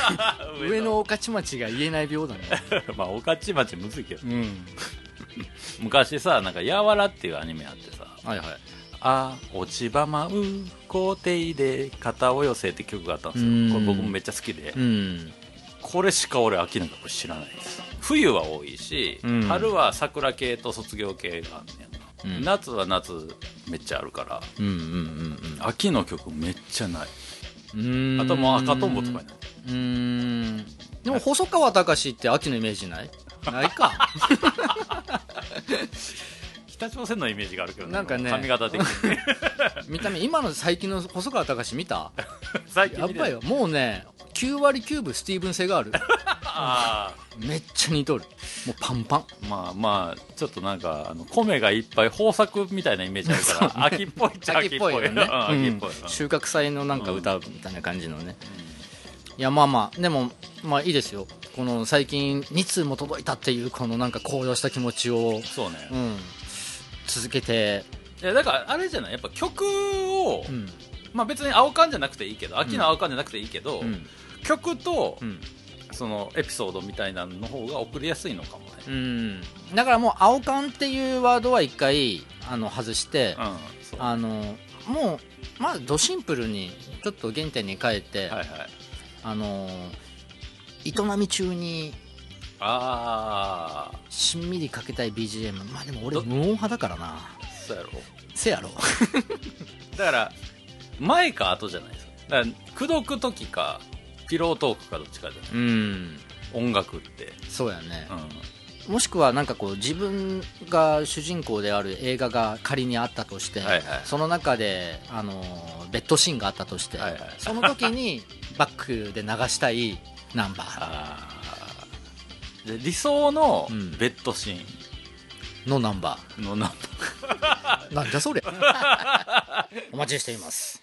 上の。御徒町が言えない病だね。まあ御徒町むずいけど。うん。昔さなんか「やわら」っていうアニメあってさ。はいはい「あ落ち葉舞う校庭で肩を寄せ」って曲があったんですうん。よこれ僕もめっちゃ好きで。うんこれしか俺秋の曲知らないです。冬は多いし、うん。春は桜系と卒業系があんねんか、うん。夏は夏めっちゃあるからうんうんうん秋の曲めっちゃない。うん。あともう赤とんぼとかになるうーん。でも細川隆って秋のイメージない？ないか 北朝鮮のイメージがあるけどなんかね。髪型的に。ね見た目今の最近の細川隆見た？最近やっぱりよ。もうね9割9分スティーブン・セガール。あめっちゃ似とる。もうパンパン。ーまあまあちょっとなんかあの米がいっぱい豊作みたいなイメージあるから、秋っぽいっちゃ秋っぽい。よね、うん秋っぽい、うん。収穫祭のなんか歌みたいな感じのね、いやまあまあでもまあいいですよ。この最近2通も届いたっていうこのなんか高揚した気持ちを、そうね、うん、続けて、いやだからあれじゃない？やっぱ曲を、うん。まあ別に青缶じゃなくていいけど秋の青缶じゃなくていいけど、うん。曲と、うん。そのエピソードみたいなのの方が送りやすいのかもね。うん、だからもう青缶っていうワードは一回あの外して、あのもうまあドシンプルにちょっと原点に帰って、はいはい。あの営み中にああしんみりかけたい BGM まあでも俺無音派だからな。そうやろ。せやろ。だから前か後じゃないですか。だから口説く時かピロートークかどっちかじゃないうん。音楽って、そうやね。う、ん、もしくはなんかこう自分が主人公である映画が仮にあったとして、はいはい。その中であのベッドシーンがあったとして、はいはい。その時にバックで流したいナンバー 理想のうん。ベッドシーのナンバンのナンー。なんじゃそれ お待ちしています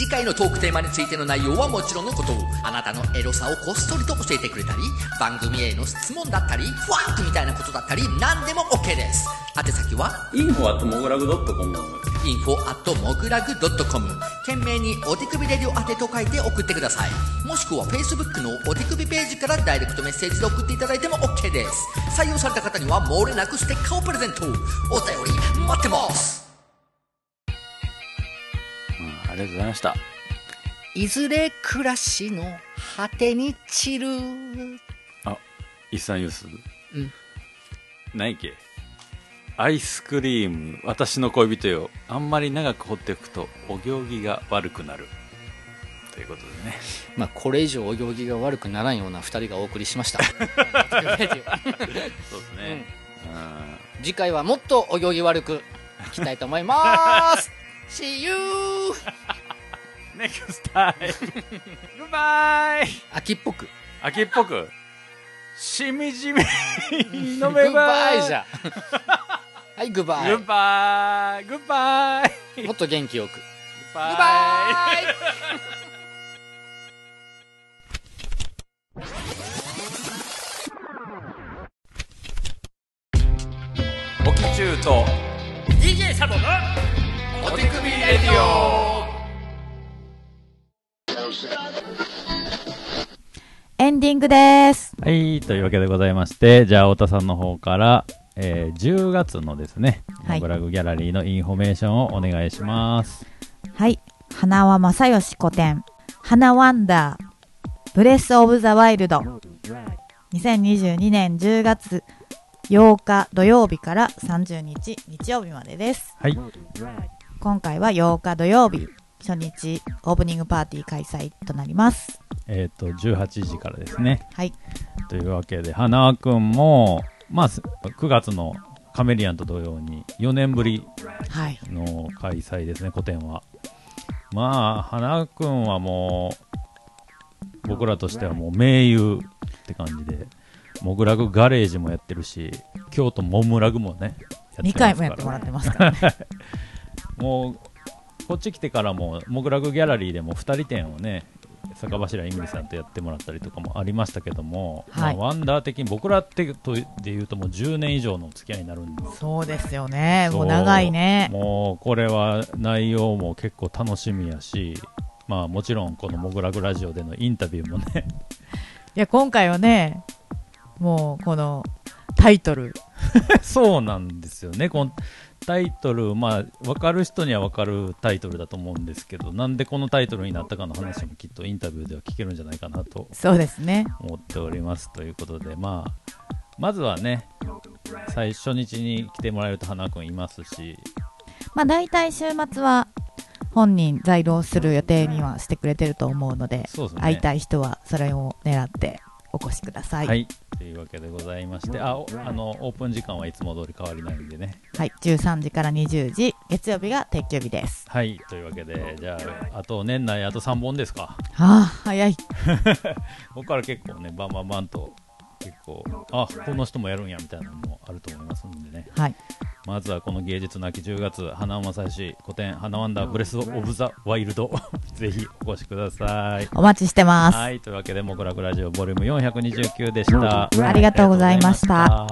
次回のトークテーマについての内容はもちろんのことあなたのエロさをこっそりと教えてくれたり番組への質問だったりファンクみたいなことだったり何でも OK です。宛先はインフォアットモグラグドットコム info at mogulag.com 懸命にお手首レディオ宛てと書いて送ってください。もしくは Facebook のお手首ページからダイレクトメッセージで送っていただいても OK です。採用された方には漏れなくステッカーをプレゼント。お便り待ってます。ありがとうございました。いずれ暮らしの果てに散る。あイッサンユース？うん。何やっけ。アイスクリーム私の恋人よ。あんまり長く放っておくとお行儀が悪くなる。ということでね。まあこれ以上お行儀が悪くならんような2人がお送りしました。そうですね、うん。次回はもっとお行儀悪くいきたいと思います See you! Next time! Goodbye! 秋っぽく。秋っぽく。しみじみ 飲めば。バイじゃはいグッバイグッバイグッバイもっと元気よく。グッグッバイオキチューと DJ サボのお手首レディオエンディングです。はい、というわけでございまして、じゃあ、太田さんの方から、えー10月のですね、はいモグラグギャラリーのインフォメーションをお願いします。はい。花輪正義個展。花ワンダー。 Breath of the Wild。2022年10月8日土曜日から30日日曜日までです。はい。今回は8日土曜日、初日オープニングパーティー開催となります。えっ、と、18時からですね。はい。というわけで、花輪くんも、まあ、す9月のカメリアンと同様に4年ぶりはい。の開催ですね、個展は。まあ、花輪くんはもう、僕らとしてはもう名優って感じで、モグラグガレージもやってるし、京都モムラグもね、や2回もやってもらってますからね。もう、こっち来てからも、モグラグギャラリーでも2人展をね、坂柱イミリさんとやってもらったりとかもありましたけども、はいまあ、ワンダー的に僕らってとで言うともう10年以上のお付き合いになるんですそうですよね。もう長いね。もうこれは内容も結構楽しみやし、まあ、もちろんこのモグラグラジオでのインタビューもね いや、今回はね、もうこのタイトル。そうなんですよねこのタイトル、まあ、分かる人には分かるタイトルだと思うんですけどなんでこのタイトルになったかの話もきっとインタビューでは聞けるんじゃないかなとそうですね。思っておりますということで、まあ、まずはね最初日に来てもらえると花君いますしまあ大体週末は本人在労する予定にはしてくれてると思うので、そうですね会いたい人はそれを狙ってお越しください。は、い、というわけでございましてあおあのオープン時間はいつも通り変わりないんでねはい、13時から20時、月曜日が定休日です。はいというわけでじゃああと年内あと3本ですかああ、早い。ここから結構ねバンバンバンと結構あこの人もやるんやみたいなのもあると思いますんでね。はい。まずはこの芸術の秋10月花尾正義古典花ワンダーブレス・オブ・ザ・ワイルド。ぜひお越しください。お待ちしてます。はいというわけで「もぐらくラジオボリューム429でした。ありがとうございました